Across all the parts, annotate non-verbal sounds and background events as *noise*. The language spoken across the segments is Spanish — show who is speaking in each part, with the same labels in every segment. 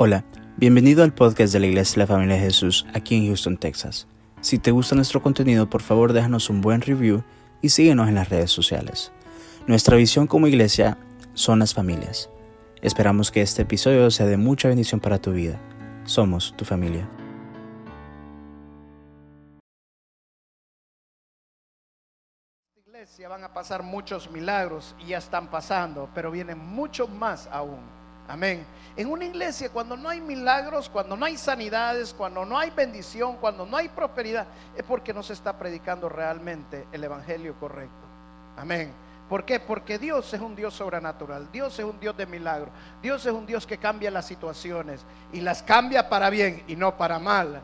Speaker 1: Hola, bienvenido al podcast de la Iglesia de la Familia de Jesús aquí en Houston, Texas. Si te gusta nuestro contenido, por favor déjanos un buen review y síguenos en las redes sociales. Nuestra visión como iglesia son las familias. Esperamos que este episodio sea de mucha bendición para tu vida. Somos tu familia.
Speaker 2: iglesia van a pasar muchos milagros y ya están pasando, pero vienen muchos más aún. Amén. En una iglesia cuando no hay milagros, cuando no hay sanidades, cuando no hay bendición, cuando no hay prosperidad, es porque no se está predicando realmente el evangelio correcto. Amén. ¿Por qué? Porque Dios es un Dios sobrenatural, Dios es un Dios de milagros, Dios es un Dios que cambia las situaciones y las cambia para bien y no para mal.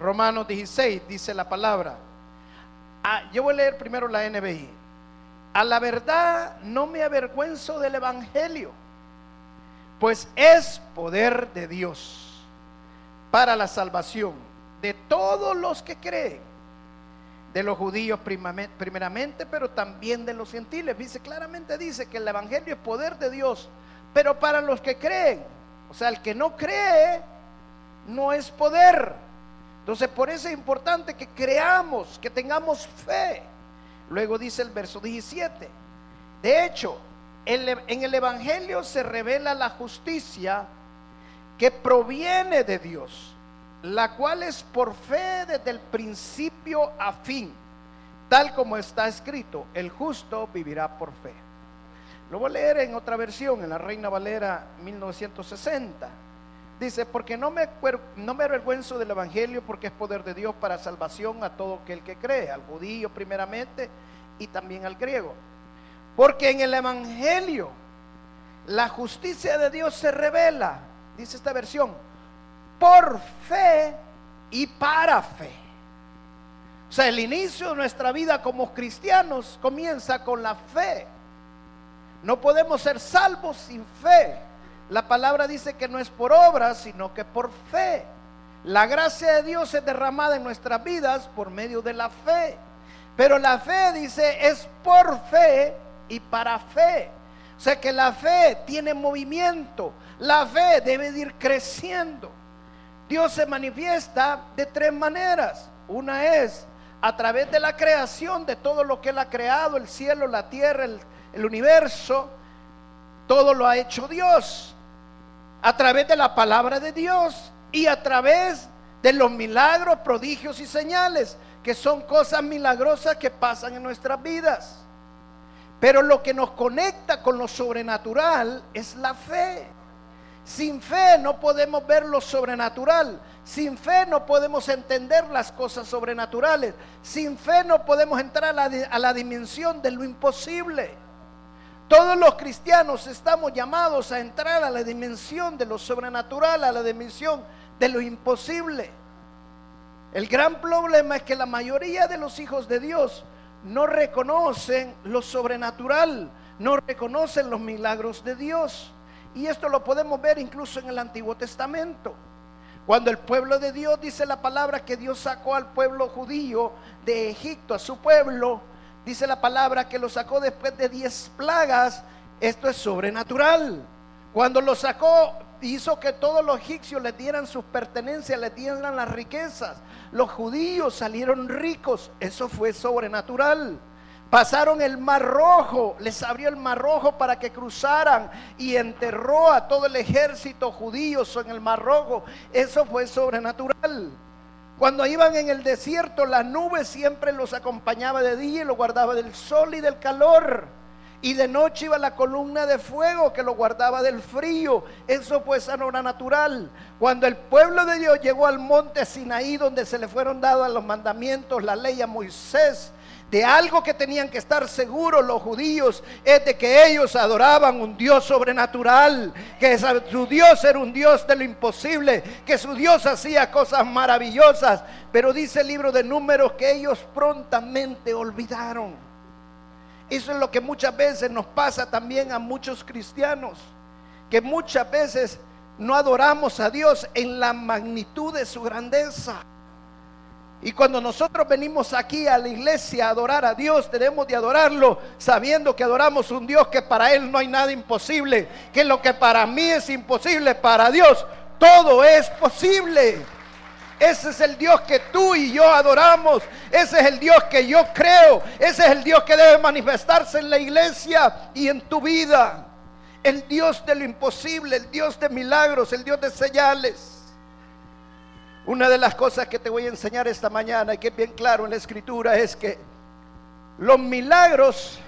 Speaker 2: Romanos 16 dice la palabra. Ah, yo voy a leer primero la NBI. A la verdad no me avergüenzo del Evangelio pues es poder de Dios para la salvación de todos los que creen, de los judíos primeramente, pero también de los gentiles. Dice claramente dice que el evangelio es poder de Dios, pero para los que creen, o sea, el que no cree no es poder. Entonces, por eso es importante que creamos, que tengamos fe. Luego dice el verso 17. De hecho, en el Evangelio se revela la justicia que proviene de Dios, la cual es por fe desde el principio a fin, tal como está escrito, el justo vivirá por fe. Lo voy a leer en otra versión, en la Reina Valera 1960. Dice, porque no me, no me avergüenzo del Evangelio porque es poder de Dios para salvación a todo aquel que cree, al judío primeramente y también al griego. Porque en el Evangelio la justicia de Dios se revela, dice esta versión, por fe y para fe. O sea, el inicio de nuestra vida como cristianos comienza con la fe. No podemos ser salvos sin fe. La palabra dice que no es por obras, sino que por fe. La gracia de Dios es derramada en nuestras vidas por medio de la fe. Pero la fe dice es por fe y para fe. O sea que la fe tiene movimiento, la fe debe ir creciendo. Dios se manifiesta de tres maneras. Una es a través de la creación de todo lo que Él ha creado, el cielo, la tierra, el, universo, todo lo ha hecho Dios. A través de la palabra de Dios y a través de los milagros, prodigios y señales, que son cosas milagrosas que pasan en nuestras vidas. Pero lo que nos conecta con lo sobrenatural es la fe. Sin fe no podemos ver lo sobrenatural. Sin fe no podemos entender las cosas sobrenaturales. Sin fe no podemos entrar a la, a la, dimensión de lo imposible. Todos los cristianos estamos llamados a entrar a la dimensión de lo sobrenatural, a la dimensión de lo imposible. El gran problema es que la mayoría de los hijos de Dios no reconocen lo sobrenatural, no reconocen los milagros de Dios. Y esto lo podemos ver incluso en el Antiguo Testamento. Cuando el pueblo de Dios dice la palabra que Dios sacó al pueblo judío de Egipto, a su pueblo, dice la palabra que lo sacó después de diez plagas, esto es sobrenatural. Cuando lo sacó, hizo que todos los egipcios le dieran sus pertenencias, le dieran las riquezas. Los judíos salieron ricos, eso fue sobrenatural. Pasaron el mar rojo, les abrió el mar rojo para que cruzaran y enterró a todo el ejército judío en el mar rojo. Eso fue sobrenatural. Cuando iban en el desierto, la nube siempre los acompañaba de día y los guardaba del sol y del calor. Y de noche iba la columna de fuego que lo guardaba del frío. Eso fue sanora natural. Cuando el pueblo de Dios llegó al monte Sinaí, donde se le fueron dados los mandamientos, la ley a Moisés, de algo que tenían que estar seguros los judíos, es de que ellos adoraban un Dios sobrenatural, que su Dios era un Dios de lo imposible, que su Dios hacía cosas maravillosas. Pero dice el libro de números que ellos prontamente olvidaron. Eso es lo que muchas veces nos pasa también a muchos cristianos, que muchas veces no adoramos a Dios en la magnitud de su grandeza. Y cuando nosotros venimos aquí a la iglesia a adorar a Dios, debemos de adorarlo sabiendo que adoramos un Dios que para Él no hay nada imposible, que lo que para mí es imposible, para Dios todo es posible. Ese es el Dios que tú y yo adoramos. Ese es el Dios que yo creo. Ese es el Dios que debe manifestarse en la iglesia y en tu vida. El Dios de lo imposible, el Dios de milagros, el Dios de señales. Una de las cosas que te voy a enseñar esta mañana y que es bien claro en la escritura es que los milagros,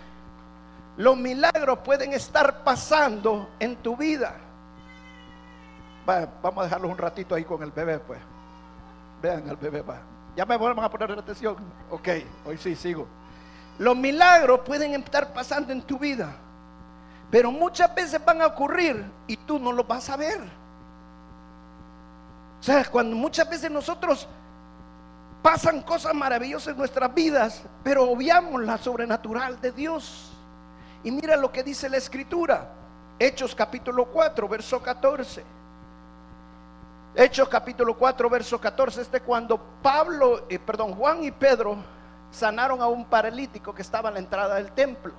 Speaker 2: los milagros pueden estar pasando en tu vida. vamos a dejarlos un ratito ahí con el bebé, pues. Vean al bebé, va. Ya me van a poner atención. Ok, hoy sí sigo. Los milagros pueden estar pasando en tu vida, pero muchas veces van a ocurrir y tú no los vas a ver. O sea, cuando muchas veces nosotros pasan cosas maravillosas en nuestras vidas, pero obviamos la sobrenatural de Dios. Y mira lo que dice la escritura. Hechos capítulo 4, verso 14. Hechos capítulo 4, verso 14, este cuando Pablo, eh, perdón, Juan y Pedro sanaron a un paralítico que estaba en la entrada del templo.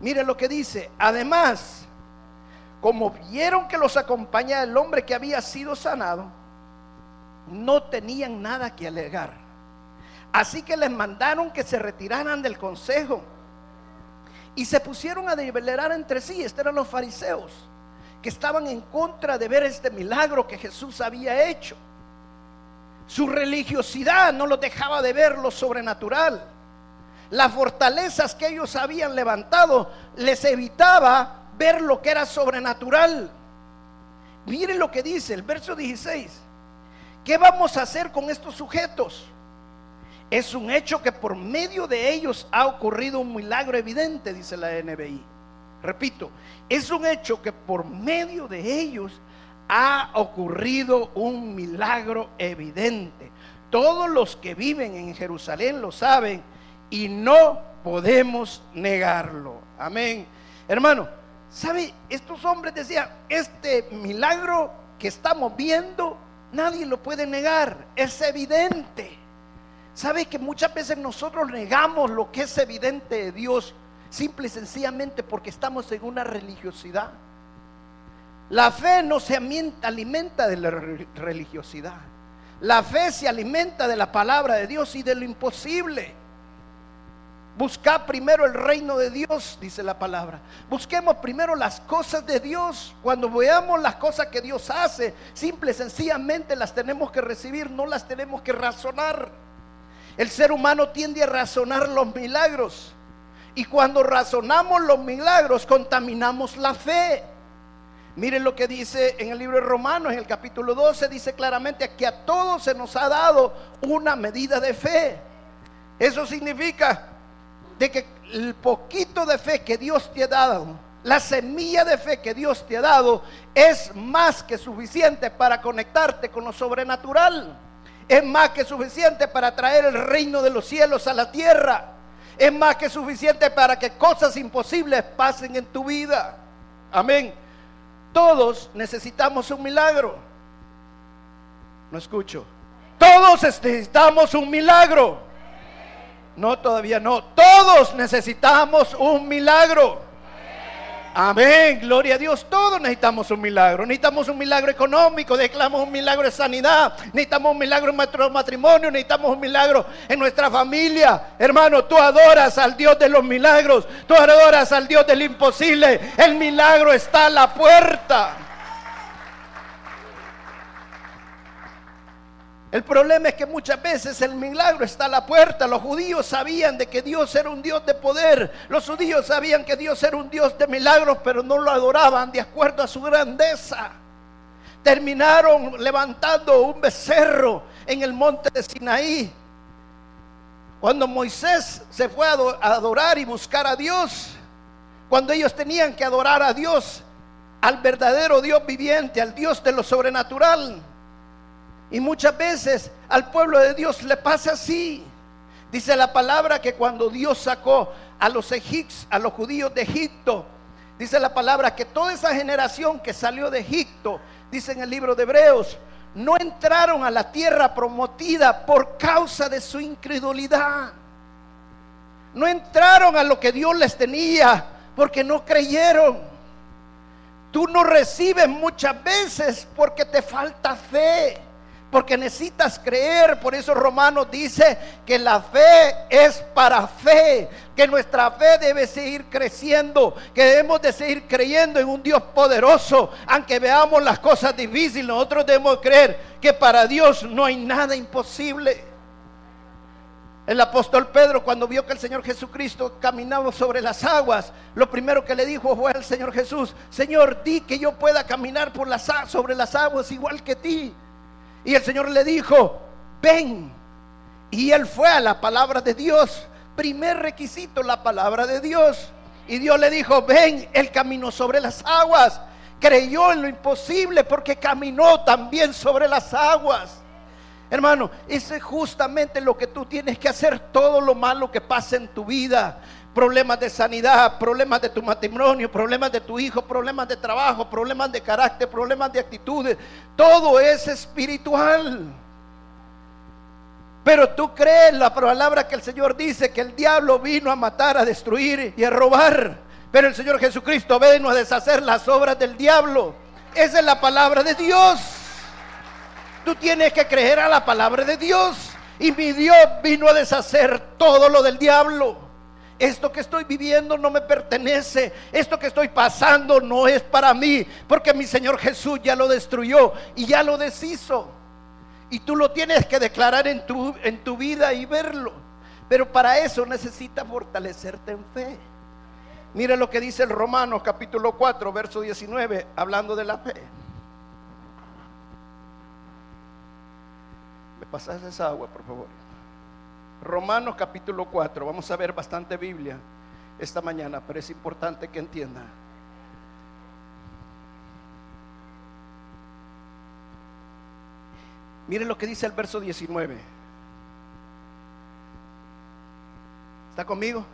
Speaker 2: Mire lo que dice, además, como vieron que los acompañaba el hombre que había sido sanado, no tenían nada que alegar. Así que les mandaron que se retiraran del consejo y se pusieron a deliberar entre sí. Estos eran los fariseos estaban en contra de ver este milagro que Jesús había hecho. Su religiosidad no los dejaba de ver lo sobrenatural. Las fortalezas que ellos habían levantado les evitaba ver lo que era sobrenatural. Miren lo que dice el verso 16. ¿Qué vamos a hacer con estos sujetos? Es un hecho que por medio de ellos ha ocurrido un milagro evidente, dice la NBI. Repito, es un hecho que por medio de ellos ha ocurrido un milagro evidente. Todos los que viven en Jerusalén lo saben y no podemos negarlo. Amén. Hermano, ¿sabe? Estos hombres decían, este milagro que estamos viendo, nadie lo puede negar, es evidente. ¿Sabe que muchas veces nosotros negamos lo que es evidente de Dios? Simple y sencillamente porque estamos en una religiosidad. La fe no se alimenta de la religiosidad. La fe se alimenta de la palabra de Dios y de lo imposible. Busca primero el reino de Dios, dice la palabra. Busquemos primero las cosas de Dios. Cuando veamos las cosas que Dios hace, simple y sencillamente las tenemos que recibir, no las tenemos que razonar. El ser humano tiende a razonar los milagros. Y cuando razonamos los milagros, contaminamos la fe. Miren lo que dice en el libro de Romanos, en el capítulo 12, dice claramente que a todos se nos ha dado una medida de fe. Eso significa de que el poquito de fe que Dios te ha dado, la semilla de fe que Dios te ha dado, es más que suficiente para conectarte con lo sobrenatural. Es más que suficiente para traer el reino de los cielos a la tierra es más que suficiente para que cosas imposibles pasen en tu vida. Amén. Todos necesitamos un milagro. No escucho. Todos necesitamos un milagro. No, todavía no. Todos necesitamos un milagro. Amén, gloria a Dios. Todos necesitamos un milagro. Necesitamos un milagro económico, necesitamos un milagro de sanidad, necesitamos un milagro en nuestro matrimonio, necesitamos un milagro en nuestra familia. Hermano, tú adoras al Dios de los milagros, tú adoras al Dios del imposible. El milagro está a la puerta. El problema es que muchas veces el milagro está a la puerta. Los judíos sabían de que Dios era un Dios de poder. Los judíos sabían que Dios era un Dios de milagros, pero no lo adoraban de acuerdo a su grandeza. Terminaron levantando un becerro en el monte de Sinaí. Cuando Moisés se fue a adorar y buscar a Dios, cuando ellos tenían que adorar a Dios, al verdadero Dios viviente, al Dios de lo sobrenatural, y muchas veces al pueblo de Dios le pasa así. Dice la palabra que cuando Dios sacó a los egipcios, a los judíos de Egipto, dice la palabra que toda esa generación que salió de Egipto, dice en el libro de Hebreos, no entraron a la tierra prometida por causa de su incredulidad. No entraron a lo que Dios les tenía porque no creyeron. tú no recibes muchas veces porque te falta fe porque necesitas creer. Por eso Romanos dice que la fe es para fe, que nuestra fe debe seguir creciendo, que debemos de seguir creyendo en un Dios poderoso, aunque veamos las cosas difíciles, nosotros debemos creer que para Dios no hay nada imposible. El apóstol Pedro, cuando vio que el Señor Jesucristo caminaba sobre las aguas, lo primero que le dijo fue al Señor Jesús, Señor, di que yo pueda caminar por las, sobre las aguas igual que ti. Y el Señor le dijo, ven. Y él fue a la palabra de Dios. Primer requisito, la palabra de Dios. Y Dios le dijo, ven, él caminó sobre las aguas. Creyó en lo imposible porque caminó también sobre las aguas. Hermano, ese es justamente lo que tú tienes que hacer. Todo lo malo que pasa en tu vida problemas de sanidad, problemas de tu matrimonio, problemas de tu hijo, problemas de trabajo, problemas de carácter, problemas de actitudes. Todo es espiritual. Pero tú crees la palabra que el Señor dice que el diablo vino a matar, a destruir y a robar. Pero el Señor Jesucristo vino a deshacer las obras del diablo. Esa es la palabra de Dios. Tú tienes que creer a la palabra de Dios. Y mi Dios vino a deshacer todo lo del diablo. Esto que estoy viviendo no me pertenece. Esto que estoy pasando no es para mí. Porque mi Señor Jesús ya lo destruyó y ya lo deshizo. Y tú lo tienes que declarar en tu, en tu vida y verlo. Pero para eso necesitas fortalecerte en fe. Mire lo que dice el Romanos capítulo 4, verso 19, hablando de la fe. ¿Me pasas esa agua, por favor? Romanos capítulo 4, vamos a ver bastante Biblia esta mañana, pero es importante que entienda. Miren lo que dice el verso 19. ¿Está conmigo?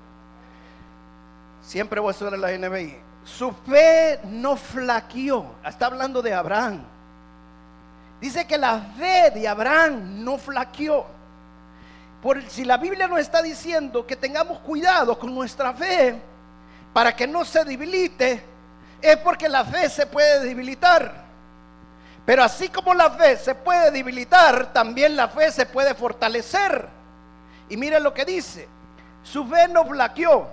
Speaker 2: Siempre voy a estudiar la NBI. Su fe no flaqueó. Está hablando de Abraham. Dice que la fe de Abraham no flaqueó. Por, si la Biblia nos está diciendo que tengamos cuidado con nuestra fe para que no se debilite, es porque la fe se puede debilitar. Pero así como la fe se puede debilitar, también la fe se puede fortalecer. Y mire lo que dice, su fe no flaqueó,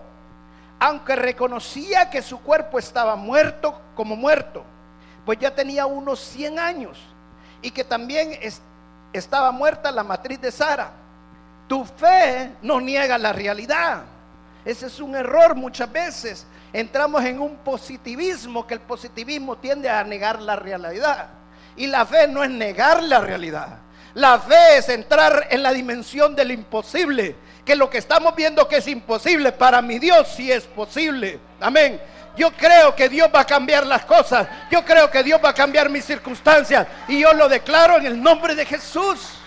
Speaker 2: aunque reconocía que su cuerpo estaba muerto como muerto, pues ya tenía unos 100 años y que también estaba muerta la matriz de Sara. Tu fe no niega la realidad. Ese es un error muchas veces. Entramos en un positivismo, que el positivismo tiende a negar la realidad. Y la fe no es negar la realidad. La fe es entrar en la dimensión del imposible. Que lo que estamos viendo que es imposible, para mi Dios sí es posible. Amén. Yo creo que Dios va a cambiar las cosas. Yo creo que Dios va a cambiar mis circunstancias. Y yo lo declaro en el nombre de Jesús.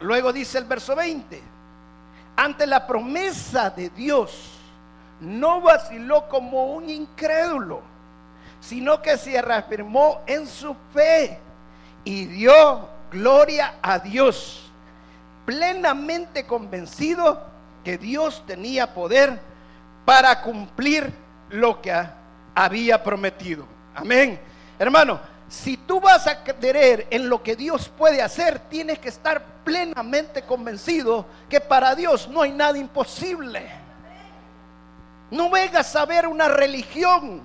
Speaker 2: Luego dice el verso 20, ante la promesa de Dios, no vaciló como un incrédulo, sino que se reafirmó en su fe y dio gloria a Dios, plenamente convencido que Dios tenía poder para cumplir lo que había prometido. Amén. Hermano, si tú vas a creer en lo que Dios puede hacer, tienes que estar plenamente convencido que para Dios no hay nada imposible. No vengas a ver una religión.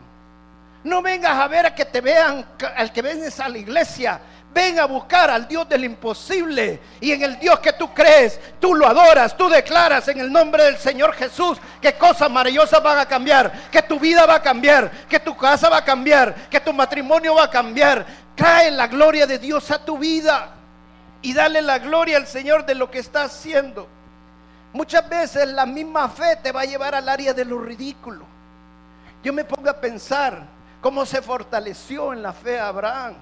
Speaker 2: No vengas a ver a que te vean, al que vengas a la iglesia. Ven a buscar al Dios del imposible. Y en el Dios que tú crees, tú lo adoras, tú declaras en el nombre del Señor Jesús que cosas maravillosas van a cambiar, que tu vida va a cambiar, que tu casa va a cambiar, que tu matrimonio va a cambiar. Trae la gloria de Dios a tu vida y dale la gloria al Señor de lo que está haciendo. Muchas veces la misma fe te va a llevar al área de lo ridículo. Yo me pongo a pensar cómo se fortaleció en la fe Abraham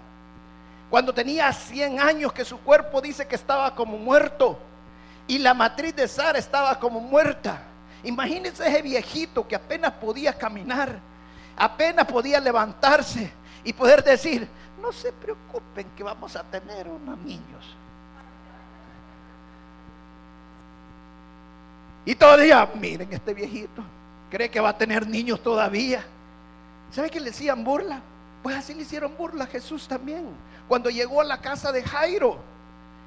Speaker 2: cuando tenía 100 años que su cuerpo dice que estaba como muerto y la matriz de Sara estaba como muerta. Imagínense ese viejito que apenas podía caminar, apenas podía levantarse y poder decir, no se preocupen que vamos a tener unos niños. Y todavía, miren este viejito, cree que va a tener niños todavía. ¿Sabe que le decían burla? Pues así le hicieron burla a Jesús también. Cuando llegó a la casa de Jairo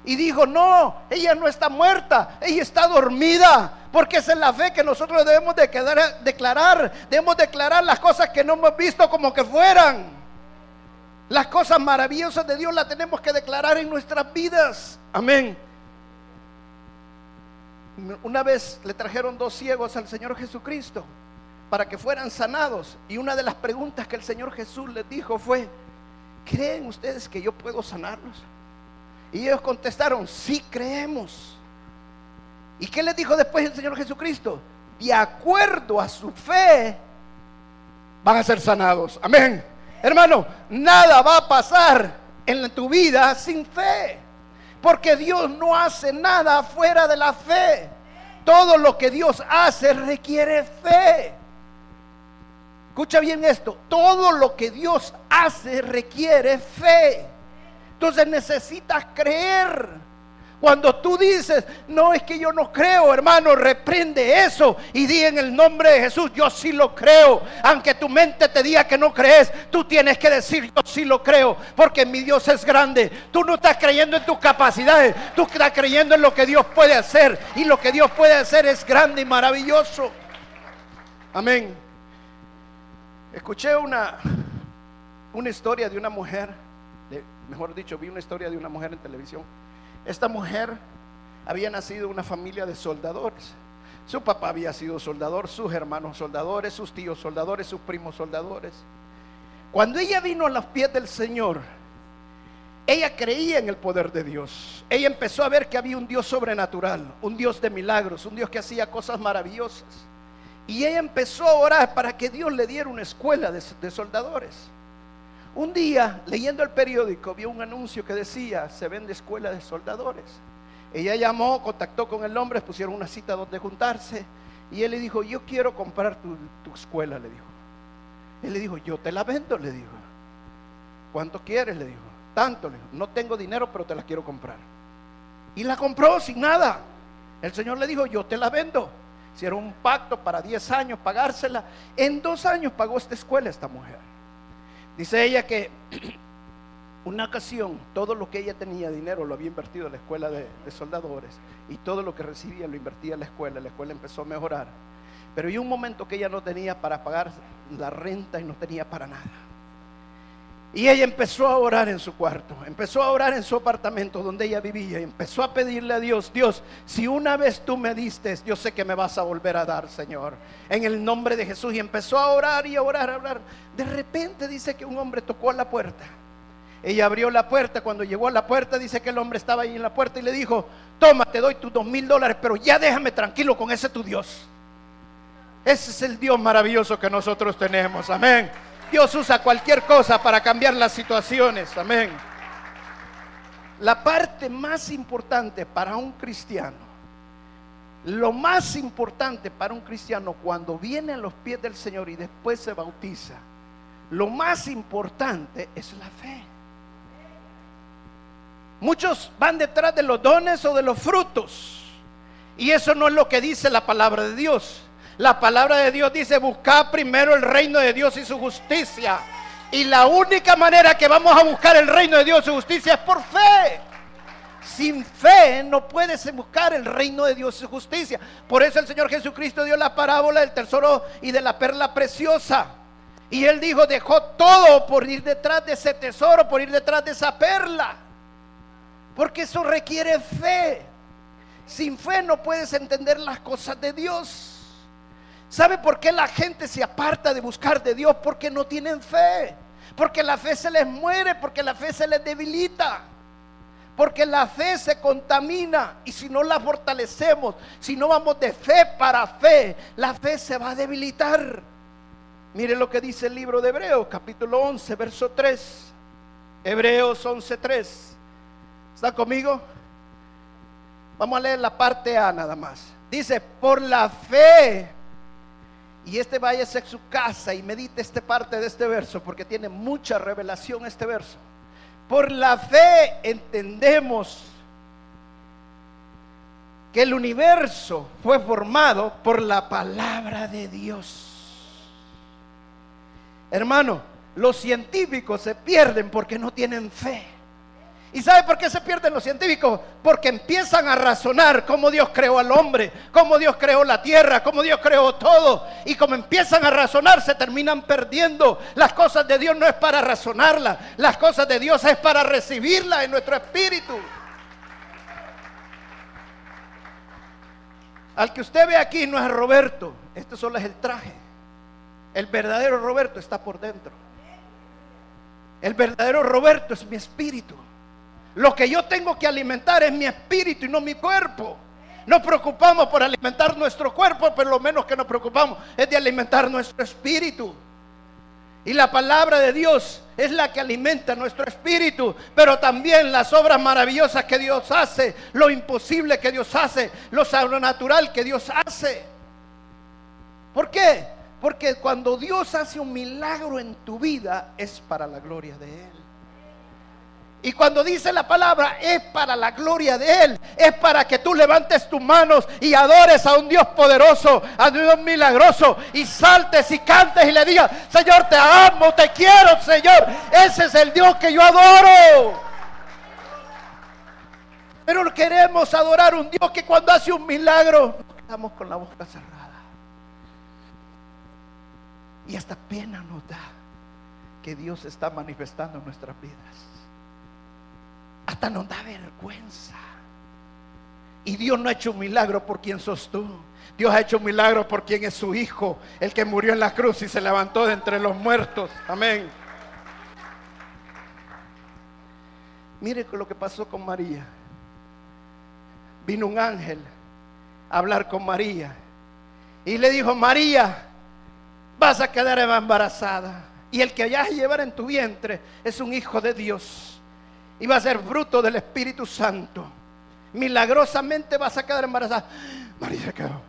Speaker 2: y dijo, no, ella no está muerta, ella está dormida. Porque esa es la fe que nosotros debemos de declarar. Debemos declarar las cosas que no hemos visto como que fueran. Las cosas maravillosas de Dios las tenemos que declarar en nuestras vidas. Amén. Una vez le trajeron dos ciegos al Señor Jesucristo para que fueran sanados. Y una de las preguntas que el Señor Jesús les dijo fue, ¿creen ustedes que yo puedo sanarlos? Y ellos contestaron, sí creemos. ¿Y qué les dijo después el Señor Jesucristo? De acuerdo a su fe, van a ser sanados. Amén. Hermano, nada va a pasar en tu vida sin fe. Porque Dios no hace nada fuera de la fe. Todo lo que Dios hace requiere fe. Escucha bien esto, todo lo que Dios hace requiere fe. Entonces necesitas creer. Cuando tú dices, no es que yo no creo, hermano, reprende eso y di en el nombre de Jesús, yo sí lo creo. Aunque tu mente te diga que no crees, tú tienes que decir, yo sí lo creo, porque mi Dios es grande. Tú no estás creyendo en tus capacidades, tú estás creyendo en lo que Dios puede hacer. Y lo que Dios puede hacer es grande y maravilloso. Amén. Escuché una, una historia de una mujer, mejor dicho, vi una historia de una mujer en televisión. Esta mujer había nacido en una familia de soldadores. Su papá había sido soldador, sus hermanos soldadores, sus tíos soldadores, sus primos soldadores. Cuando ella vino a los pies del Señor, ella creía en el poder de Dios. Ella empezó a ver que había un Dios sobrenatural, un Dios de milagros, un Dios que hacía cosas maravillosas. Y ella empezó a orar para que Dios le diera una escuela de, soldadores. Un día, leyendo el periódico, vio un anuncio que decía, se vende escuela de soldadores. Ella llamó, contactó con el hombre, pusieron una cita donde juntarse. Y él le dijo, yo quiero comprar tu, tu escuela, le dijo. Él le dijo, yo te la vendo, le dijo. ¿Cuánto quieres? Le dijo. Tanto, le dijo. No tengo dinero, pero te la quiero comprar. Y la compró sin nada. El Señor le dijo, yo te la vendo. Hicieron un pacto para 10 años pagársela. En dos años pagó esta escuela esta mujer. Dice ella que *clears throat* una ocasión todo lo que ella tenía dinero lo había invertido en la escuela de, de, soldadores y todo lo que recibía lo invertía en la escuela. La escuela empezó a mejorar. Pero hay un momento que ella no tenía para pagar la renta y no tenía para nada. Y ella empezó a orar en su cuarto, empezó a orar en su apartamento donde ella vivía y empezó a pedirle a Dios, Dios, si una vez tú me diste, yo sé que me vas a volver a dar, Señor, en el nombre de Jesús. Y empezó a orar y a orar, a orar. De repente dice que un hombre tocó a la puerta. Ella abrió la puerta, cuando llegó a la puerta dice que el hombre estaba ahí en la puerta y le dijo, toma, te doy tus dos mil dólares, pero ya déjame tranquilo con ese tu Dios. Ese es el Dios maravilloso que nosotros tenemos, amén. Dios usa cualquier cosa para cambiar las situaciones. Amén. La parte más importante para un cristiano, lo más importante para un cristiano cuando viene a los pies del Señor y después se bautiza, lo más importante es la fe. Muchos van detrás de los dones o de los frutos. Y eso no es lo que dice la palabra de Dios. La palabra de Dios dice, buscar primero el reino de Dios y su justicia. Y la única manera que vamos a buscar el reino de Dios y su justicia es por fe. Sin fe no puedes buscar el reino de Dios y su justicia. Por eso el Señor Jesucristo dio la parábola del tesoro y de la perla preciosa. Y él dijo, dejó todo por ir detrás de ese tesoro, por ir detrás de esa perla. Porque eso requiere fe. Sin fe no puedes entender las cosas de Dios. ¿Sabe por qué la gente se aparta de buscar de Dios? Porque no tienen fe. Porque la fe se les muere, porque la fe se les debilita. Porque la fe se contamina y si no la fortalecemos, si no vamos de fe para fe, la fe se va a debilitar. Mire lo que dice el libro de Hebreos, capítulo 11, verso 3. Hebreos 11, 3. ¿Está conmigo? Vamos a leer la parte A nada más. Dice, por la fe y este vaya a su casa y medite esta parte de este verso porque tiene mucha revelación este verso. Por la fe entendemos que el universo fue formado por la palabra de Dios. Hermano, los científicos se pierden porque no tienen fe. ¿Y sabe por qué se pierden los científicos? Porque empiezan a razonar cómo Dios creó al hombre, cómo Dios creó la tierra, cómo Dios creó todo. Y como empiezan a razonar, se terminan perdiendo. Las cosas de Dios no es para razonarlas, las cosas de Dios es para recibirlas en nuestro espíritu. Al que usted ve aquí no es Roberto, este solo es el traje. El verdadero Roberto está por dentro. El verdadero Roberto es mi espíritu. Lo que yo tengo que alimentar es mi espíritu y no mi cuerpo. Nos preocupamos por alimentar nuestro cuerpo, pero lo menos que nos preocupamos es de alimentar nuestro espíritu. Y la palabra de Dios es la que alimenta nuestro espíritu, pero también las obras maravillosas que Dios hace, lo imposible que Dios hace, lo sobrenatural que Dios hace. ¿Por qué? Porque cuando Dios hace un milagro en tu vida es para la gloria de Él. Y cuando dice la palabra es para la gloria de Él, es para que tú levantes tus manos y adores a un Dios poderoso, a un Dios milagroso y saltes y cantes y le digas, Señor, te amo, te quiero, Señor. Ese es el Dios que yo adoro. Pero queremos adorar un Dios que cuando hace un milagro, estamos con la boca cerrada. Y hasta pena nos da que Dios está manifestando en nuestras vidas. Hasta nos da vergüenza. Y Dios no ha hecho un milagro por quien sos tú. Dios ha hecho un milagro por quien es su Hijo, el que murió en la cruz y se levantó de entre los muertos. Amén. Mire lo que pasó con María. Vino un ángel a hablar con María y le dijo, María, vas a quedar embarazada. Y el que vayas a llevar en tu vientre es un hijo de Dios y va a ser fruto del Espíritu Santo. Milagrosamente vas a quedar embarazada. María se quedó.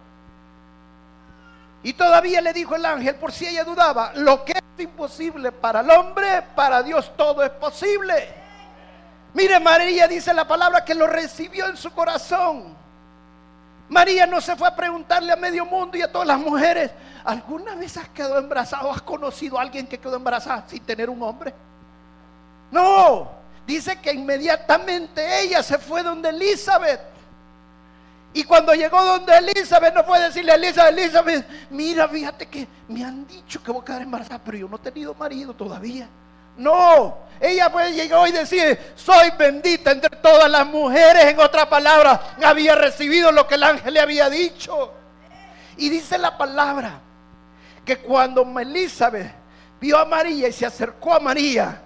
Speaker 2: Y todavía le dijo el ángel, por si ella dudaba, lo que es imposible para el hombre, para Dios todo es posible. Mire, María dice la palabra que lo recibió en su corazón. María no se fue a preguntarle a medio mundo y a todas las mujeres, ¿alguna vez has quedado embarazada o has conocido a alguien que quedó embarazada sin tener un hombre? No, dice que inmediatamente ella se fue donde Elizabeth. Y cuando llegó donde Elizabeth, no fue decirle a Elizabeth, Elizabeth, mira, fíjate que me han dicho que voy a quedar embarazada, pero yo no he tenido marido todavía. No, ella puede llegar y decir, soy bendita entre todas las mujeres. En otra palabra, había recibido lo que el ángel le había dicho. Y dice la palabra que cuando Elizabeth vio a María y se acercó a María,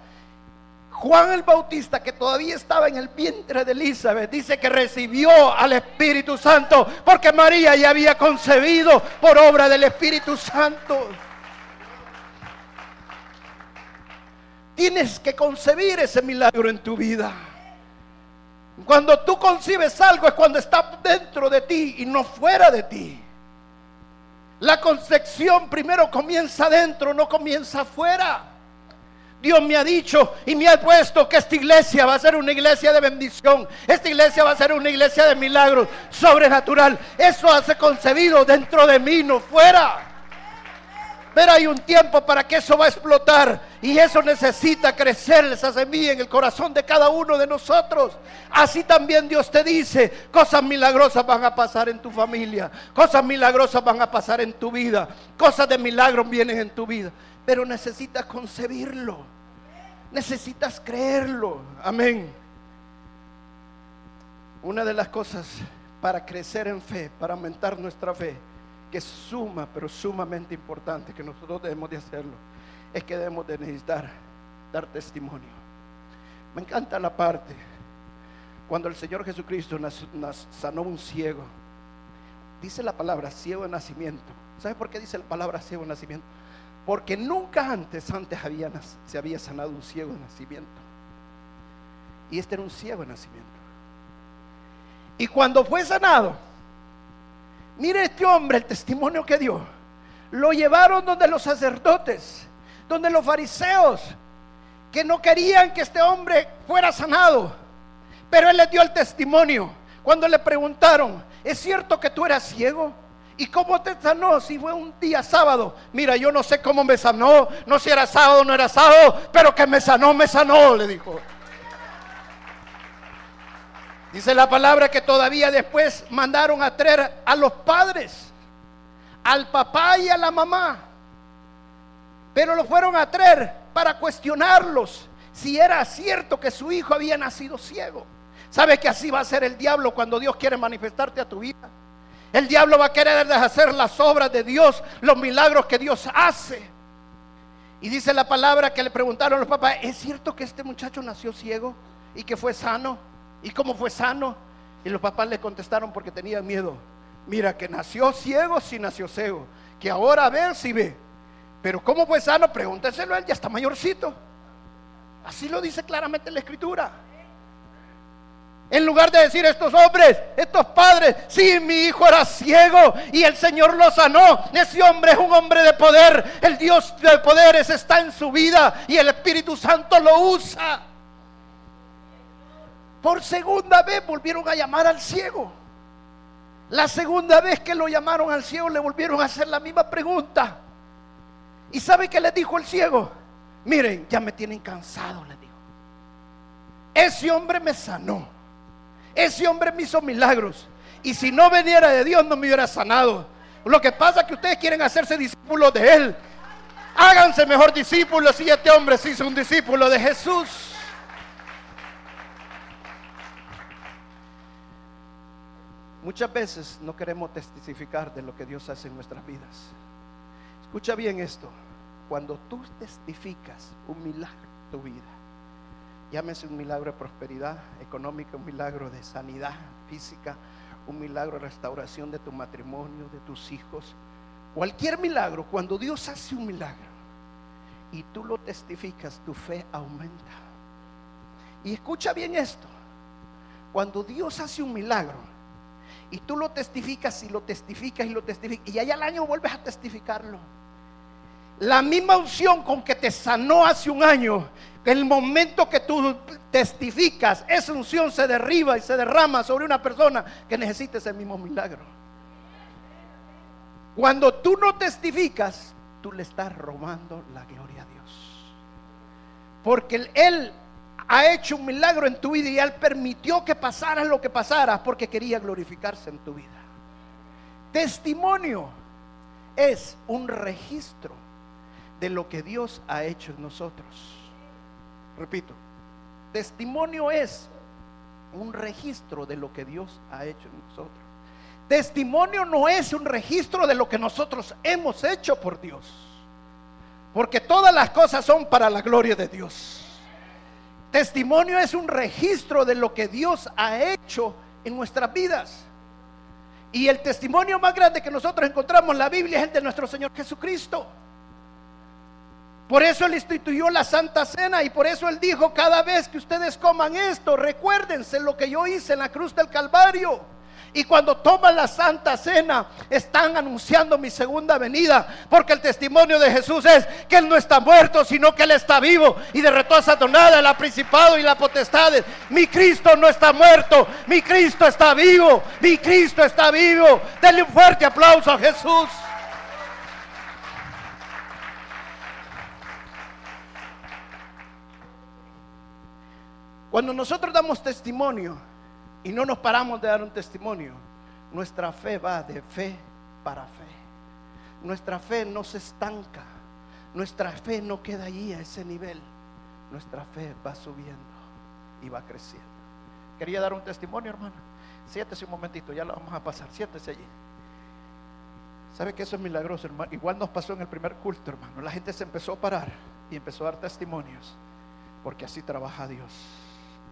Speaker 2: Juan el Bautista, que todavía estaba en el vientre de Elizabeth, dice que recibió al Espíritu Santo porque María ya había concebido por obra del Espíritu Santo. Tienes que concebir ese milagro en tu vida. Cuando tú concibes algo es cuando está dentro de ti y no fuera de ti. La concepción primero comienza dentro, no comienza afuera. Dios me ha dicho y me ha puesto que esta iglesia va a ser una iglesia de bendición. Esta iglesia va a ser una iglesia de milagros sobrenatural. Eso hace concebido dentro de mí, no fuera. Pero hay un tiempo para que eso va a explotar y eso necesita crecer esa semilla en el corazón de cada uno de nosotros. Así también Dios te dice, cosas milagrosas van a pasar en tu familia, cosas milagrosas van a pasar en tu vida, cosas de milagros vienen en tu vida, pero necesitas concebirlo. Necesitas creerlo. Amén. Una de las cosas para crecer en fe, para aumentar nuestra fe, que es suma, pero sumamente importante, que nosotros debemos de hacerlo, es que debemos de necesitar dar testimonio. Me encanta la parte cuando el Señor Jesucristo nos, sanó un ciego. Dice la palabra ciego de nacimiento. ¿Sabe por qué dice la palabra ciego de nacimiento? Porque nunca antes, antes se había sanado un ciego de nacimiento. Y este era un ciego de nacimiento. Y cuando fue sanado, mire este hombre el testimonio que dio. Lo llevaron donde los sacerdotes, donde los fariseos, que no querían que este hombre fuera sanado. Pero él les dio el testimonio. Cuando le preguntaron, ¿es cierto que tú eras ciego? ¿Y cómo te sanó si fue un día sábado? Mira, yo no sé cómo me sanó, no si era sábado o no era sábado, pero que me sanó, me sanó, le dijo. Dice la palabra que todavía después mandaron a traer a los padres, al papá y a la mamá. Pero lo fueron a traer para cuestionarlos si era cierto que su hijo había nacido ciego. ¿Sabe que así va a ser el diablo cuando Dios quiere manifestarte a tu vida? El diablo va a querer deshacer las obras de Dios, los milagros que Dios hace. Y dice la palabra que le preguntaron los papás, ¿es cierto que este muchacho nació ciego y que fue sano? ¿Y cómo fue sano? Y los papás le contestaron porque tenían miedo. Mira, que nació ciego, si nació ciego. Que ahora ve, si ve. Pero ¿cómo fue sano? Pregúnteselo a él, ya está mayorcito. Así lo dice claramente la escritura. En lugar de decir estos hombres, estos padres, sí, mi hijo era ciego y el Señor lo sanó. Ese hombre es un hombre de poder. El Dios de poderes está en su vida y el Espíritu Santo lo usa. Por segunda vez volvieron a llamar al ciego. La segunda vez que lo llamaron al ciego le volvieron a hacer la misma pregunta. ¿Y sabe qué le dijo el ciego? Miren, ya me tienen cansado, le dijo. Ese hombre me sanó. Ese hombre me hizo milagros. Y si no veniera de Dios, no me hubiera sanado. Lo que pasa es que ustedes quieren hacerse discípulos de Él. Háganse mejor discípulos si este hombre se hizo un discípulo de Jesús. Muchas veces no queremos testificar de lo que Dios hace en nuestras vidas. Escucha bien esto. Cuando tú testificas un milagro en tu vida, llámese un milagro de prosperidad económica, un milagro de sanidad física, un milagro de restauración de tu matrimonio, de tus hijos, cualquier milagro, cuando Dios hace un milagro y tú lo testificas, tu fe aumenta. Y escucha bien esto. Cuando Dios hace un milagro, y tú lo testificas y lo testificas y lo testificas. Y allá al año vuelves a testificarlo. La misma unción con que te sanó hace un año, el momento que tú testificas, esa unción se derriba y se derrama sobre una persona que necesita ese mismo milagro. Cuando tú no testificas, tú le estás robando la gloria a Dios. Porque Él ha hecho un milagro en tu vida y Él permitió que pasara lo que pasara porque quería glorificarse en tu vida. Testimonio es un registro de lo que Dios ha hecho en nosotros. Repito, testimonio es un registro de lo que Dios ha hecho en nosotros. Testimonio no es un registro de lo que nosotros hemos hecho por Dios. Porque todas las cosas son para la gloria de Dios. Testimonio es un registro de lo que Dios ha hecho en nuestras vidas. Y el testimonio más grande que nosotros encontramos en la Biblia es el de nuestro Señor Jesucristo. Por eso Él instituyó la Santa Cena y por eso Él dijo, cada vez que ustedes coman esto, recuérdense lo que yo hice en la cruz del Calvario. Y cuando toman la Santa Cena, están anunciando mi segunda venida. Porque el testimonio de Jesús es que Él no está muerto, sino que Él está vivo. Y derrotó a Satanás, el principado y la potestades. Mi Cristo no está muerto, mi Cristo está vivo. Mi Cristo está vivo. Denle un fuerte aplauso a Jesús. Cuando nosotros damos testimonio, y no nos paramos de dar un testimonio, nuestra fe va de fe para fe. Nuestra fe no se estanca. Nuestra fe no queda ahí a ese nivel. Nuestra fe va subiendo y va creciendo. Quería dar un testimonio, hermana. Siéntese un momentito, ya lo vamos a pasar. Siéntese allí. ¿Sabe que eso es milagroso, hermano? Igual nos pasó en el primer culto, hermano. La gente se empezó a parar y empezó a dar testimonios. Porque así trabaja Dios.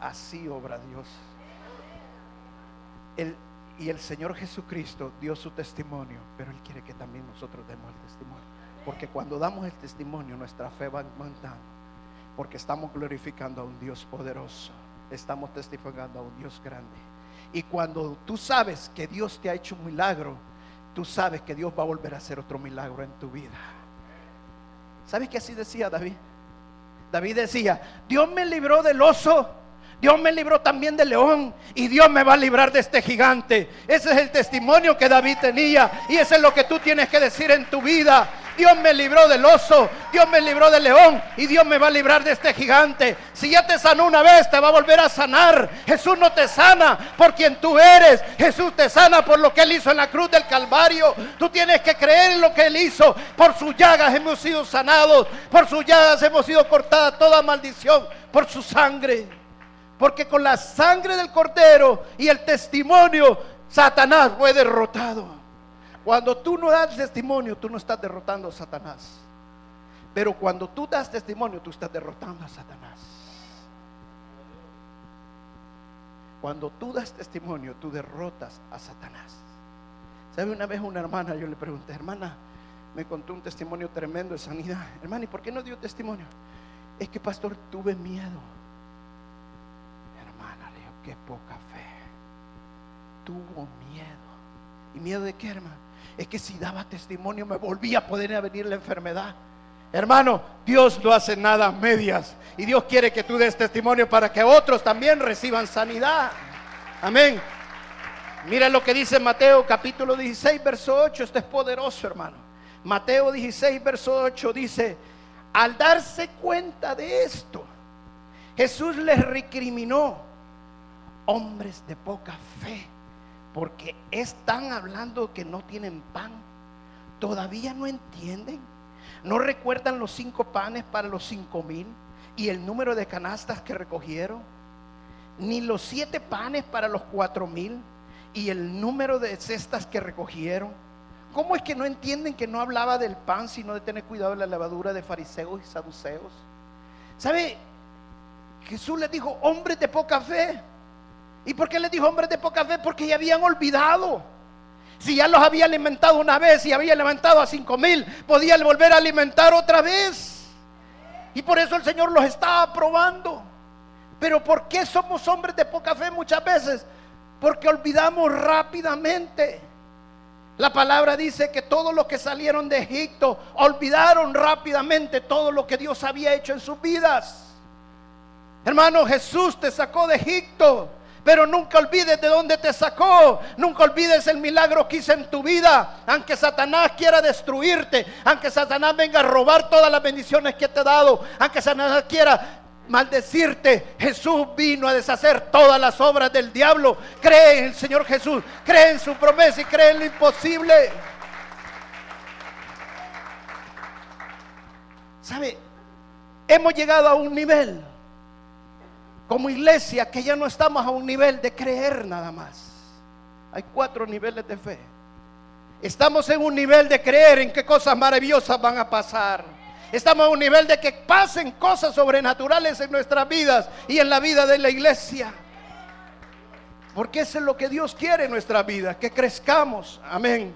Speaker 2: Así obra Dios y el Señor Jesucristo dio su testimonio, pero Él quiere que también nosotros demos el testimonio. Porque cuando damos el testimonio, nuestra fe va aumentando. Porque estamos glorificando a un Dios poderoso. Estamos testificando a un Dios grande. Y cuando tú sabes que Dios te ha hecho un milagro, tú sabes que Dios va a volver a hacer otro milagro en tu vida. ¿Sabes qué así decía David? David decía, Dios me libró del oso Dios me libró también del león y Dios me va a librar de este gigante. Ese es el testimonio que David tenía y ese es lo que tú tienes que decir en tu vida. Dios me libró del oso, Dios me libró del león y Dios me va a librar de este gigante. Si ya te sanó una vez, te va a volver a sanar. Jesús no te sana por quien tú eres. Jesús te sana por lo que Él hizo en la cruz del Calvario. Tú tienes que creer en lo que Él hizo. Por sus llagas hemos sido sanados. Por sus llagas hemos sido cortada toda maldición. Por su sangre. Porque con la sangre del cordero y el testimonio, Satanás fue derrotado. Cuando tú no das testimonio, tú no estás derrotando a Satanás. Pero cuando tú das testimonio, tú estás derrotando a Satanás. Cuando tú das testimonio, tú derrotas a Satanás. ¿Sabe? Una vez una hermana, yo le pregunté, hermana, me contó un testimonio tremendo de sanidad. Hermana, ¿y por qué no dio testimonio? Es que, pastor, tuve miedo. Qué poca fe. Tuvo miedo. ¿Y miedo de qué, hermano? es que si daba testimonio me volvía a poder venir la enfermedad. Hermano, Dios no hace nada a medias. Y Dios quiere que tú des testimonio para que otros también reciban sanidad. Amén. Mira lo que dice Mateo capítulo 16, verso 8. Esto es poderoso, hermano. Mateo 16, verso 8 dice, al darse cuenta de esto, Jesús les recriminó, hombres de poca fe porque están hablando que no tienen pan. Todavía no entienden. No recuerdan los cinco panes para los cinco mil y el número de canastas que recogieron. Ni los siete panes para los cuatro mil y el número de cestas que recogieron. ¿Cómo es que no entienden que no hablaba del pan, sino de tener cuidado de la levadura de fariseos y saduceos? ¿Sabe? Jesús les dijo, hombres de poca fe. ¿Y por qué les dijo hombres de poca fe? Porque ya habían olvidado. Si ya los había alimentado una vez y había alimentado a cinco mil, podía volver a alimentar otra vez. Y por eso el Señor los estaba probando. Pero ¿por qué somos hombres de poca fe muchas veces? Porque olvidamos rápidamente. La palabra dice que todos los que salieron de Egipto olvidaron rápidamente todo lo que Dios había hecho en sus vidas. Hermano, Jesús te sacó de Egipto. Pero nunca olvides de dónde te sacó. Nunca olvides el milagro que hizo en tu vida. Aunque Satanás quiera destruirte. Aunque Satanás venga a robar todas las bendiciones que te ha dado. Aunque Satanás quiera maldecirte. Jesús vino a deshacer todas las obras del diablo. Cree en el Señor Jesús. Cree en su promesa y cree en lo imposible. ¿Sabe? Hemos llegado a un nivel como iglesia que ya no estamos a un nivel de creer nada más. Hay cuatro niveles de fe. Estamos en un nivel de creer en qué cosas maravillosas van a pasar. Estamos en un nivel de que pasen cosas sobrenaturales en nuestras vidas y en la vida de la iglesia. Porque eso es lo que Dios quiere en nuestra vida, que crezcamos. Amén.